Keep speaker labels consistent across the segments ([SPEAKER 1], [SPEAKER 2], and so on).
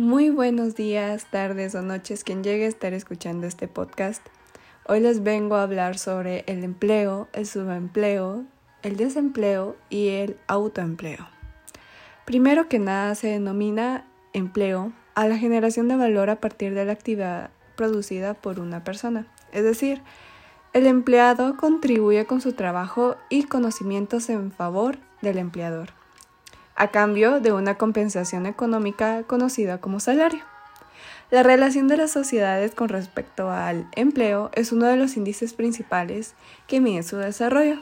[SPEAKER 1] Muy buenos días, tardes o noches quien llegue a estar escuchando este podcast. Hoy les vengo a hablar sobre el empleo, el subempleo, el desempleo y el autoempleo. Primero que nada se denomina empleo a la generación de valor a partir de la actividad producida por una persona. Es decir, el empleado contribuye con su trabajo y conocimientos en favor del empleador a cambio de una compensación económica conocida como salario. La relación de las sociedades con respecto al empleo es uno de los índices principales que miden su desarrollo.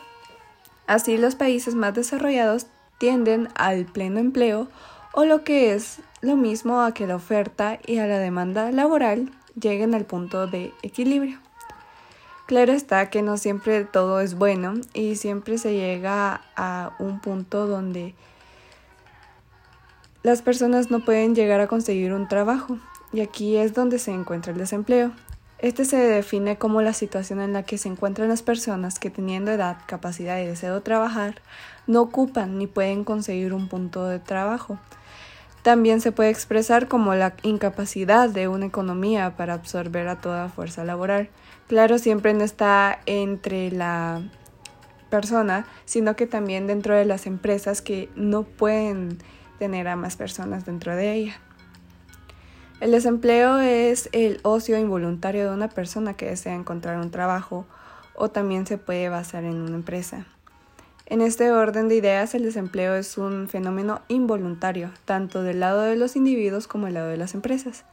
[SPEAKER 1] Así, los países más desarrollados tienden al pleno empleo o lo que es lo mismo a que la oferta y a la demanda laboral lleguen al punto de equilibrio. Claro está que no siempre todo es bueno y siempre se llega a un punto donde las personas no pueden llegar a conseguir un trabajo, y aquí es donde se encuentra el desempleo. Este se define como la situación en la que se encuentran las personas que teniendo edad, capacidad y deseo de trabajar, no ocupan ni pueden conseguir un punto de trabajo. También se puede expresar como la incapacidad de una economía para absorber a toda fuerza laboral. Claro, siempre no está entre la persona, sino que también dentro de las empresas que no pueden tener a más personas dentro de ella. El desempleo es el ocio involuntario de una persona que desea encontrar un trabajo o también se puede basar en una empresa. En este orden de ideas, el desempleo es un fenómeno involuntario, tanto del lado de los individuos como del lado de las empresas.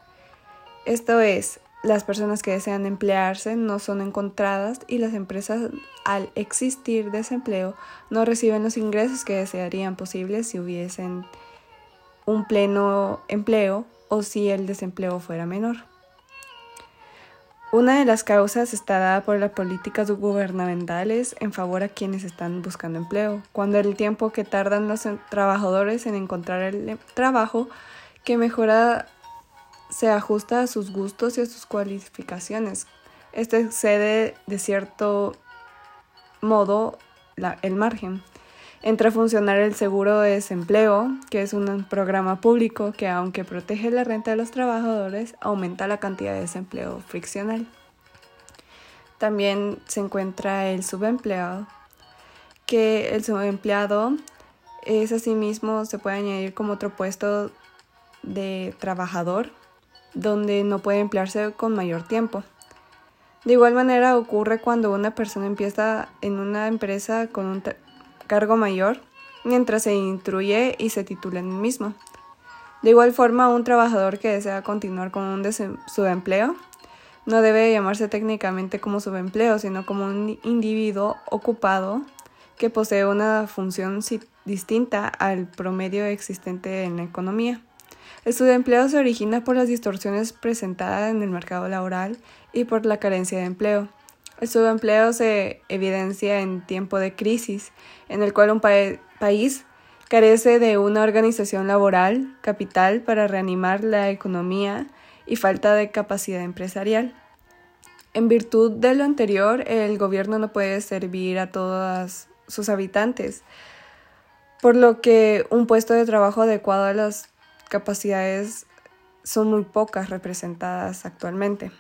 [SPEAKER 1] Esto es, las personas que desean emplearse no son encontradas y las empresas, al existir desempleo, no reciben los ingresos que desearían posibles si hubiesen un pleno empleo o si el desempleo fuera menor. Una de las causas está dada por las políticas gubernamentales en favor a quienes están buscando empleo, cuando el tiempo que tardan los trabajadores en encontrar el em, trabajo que mejora se ajusta a sus gustos y a sus cualificaciones. Este excede de cierto modo el margen. Entra a funcionar el seguro de desempleo, que es un programa público que aunque protege la renta de los trabajadores, aumenta la cantidad de desempleo friccional. También se encuentra el subempleado, que el subempleado es asimismo, se puede añadir como otro puesto de trabajador, donde no puede emplearse con mayor tiempo. De igual manera ocurre cuando una persona empieza en una empresa con un cargo mayor mientras se instruye y se titula en el mismo. De igual forma, un trabajador que desea continuar con un subempleo no debe llamarse técnicamente como subempleo, sino como un individuo ocupado que posee una función distinta al promedio existente en la economía. El subempleo se origina por las distorsiones presentadas en el mercado laboral y por la carencia de empleo. El subempleo se evidencia en tiempo de crisis, en el cual un país carece de una organización laboral, capital para reanimar la economía y falta de capacidad empresarial. En virtud de lo anterior, el gobierno no puede servir a todos sus habitantes, por lo que un puesto de trabajo adecuado a las capacidades son muy pocas representadas actualmente.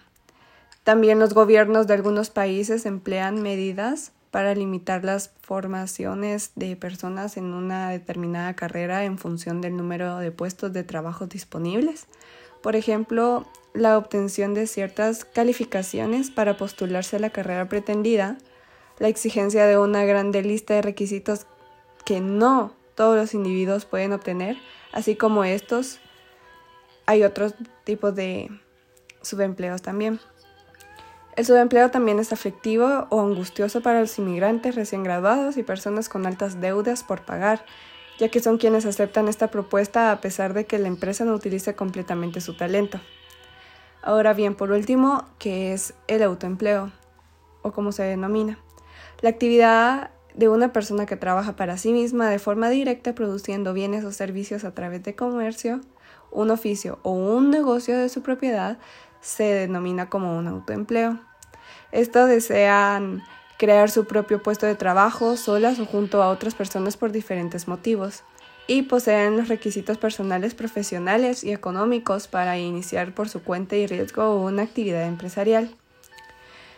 [SPEAKER 1] También los gobiernos de algunos países emplean medidas para limitar las formaciones de personas en una determinada carrera en función del número de puestos de trabajo disponibles. Por ejemplo, la obtención de ciertas calificaciones para postularse a la carrera pretendida, la exigencia de una grande lista de requisitos que no todos los individuos pueden obtener, así como estos, hay otros tipos de subempleos también. El subempleo también es aflictivo o angustioso para los inmigrantes recién graduados y personas con altas deudas por pagar, ya que son quienes aceptan esta propuesta a pesar de que la empresa no utilice completamente su talento. Ahora bien, por último, ¿qué es el autoempleo? o como se denomina. La actividad de una persona que trabaja para sí misma de forma directa produciendo bienes o servicios a través de comercio, un oficio o un negocio de su propiedad se denomina como un autoempleo. Estos desean crear su propio puesto de trabajo solas o junto a otras personas por diferentes motivos. y poseen los requisitos personales, profesionales y económicos para iniciar por su cuenta y riesgo una actividad empresarial.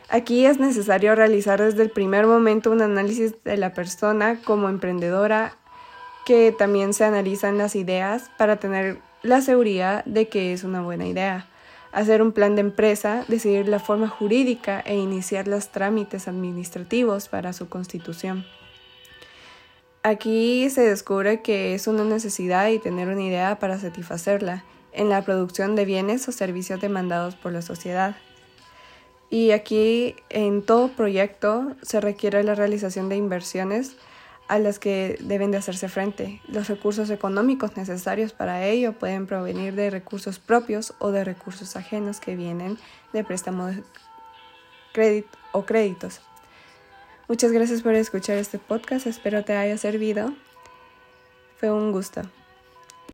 [SPEAKER 1] Aquí es necesario realizar desde el primer momento un análisis de la persona como emprendedora, que también se analizan las ideas para tener la seguridad de que es una buena idea, hacer un plan de empresa, decidir la forma jurídica e iniciar los trámites administrativos para su constitución. Aquí se descubre que es una necesidad y tener una idea para satisfacerla en la producción de bienes o servicios demandados por la sociedad. Y aquí en todo proyecto se requiere la realización de inversiones a las que deben de hacerse frente. Los recursos económicos necesarios para ello pueden provenir de recursos propios o de recursos ajenos que vienen de préstamos crédito o créditos. Muchas gracias por escuchar este podcast, espero te haya servido. Fue un gusto.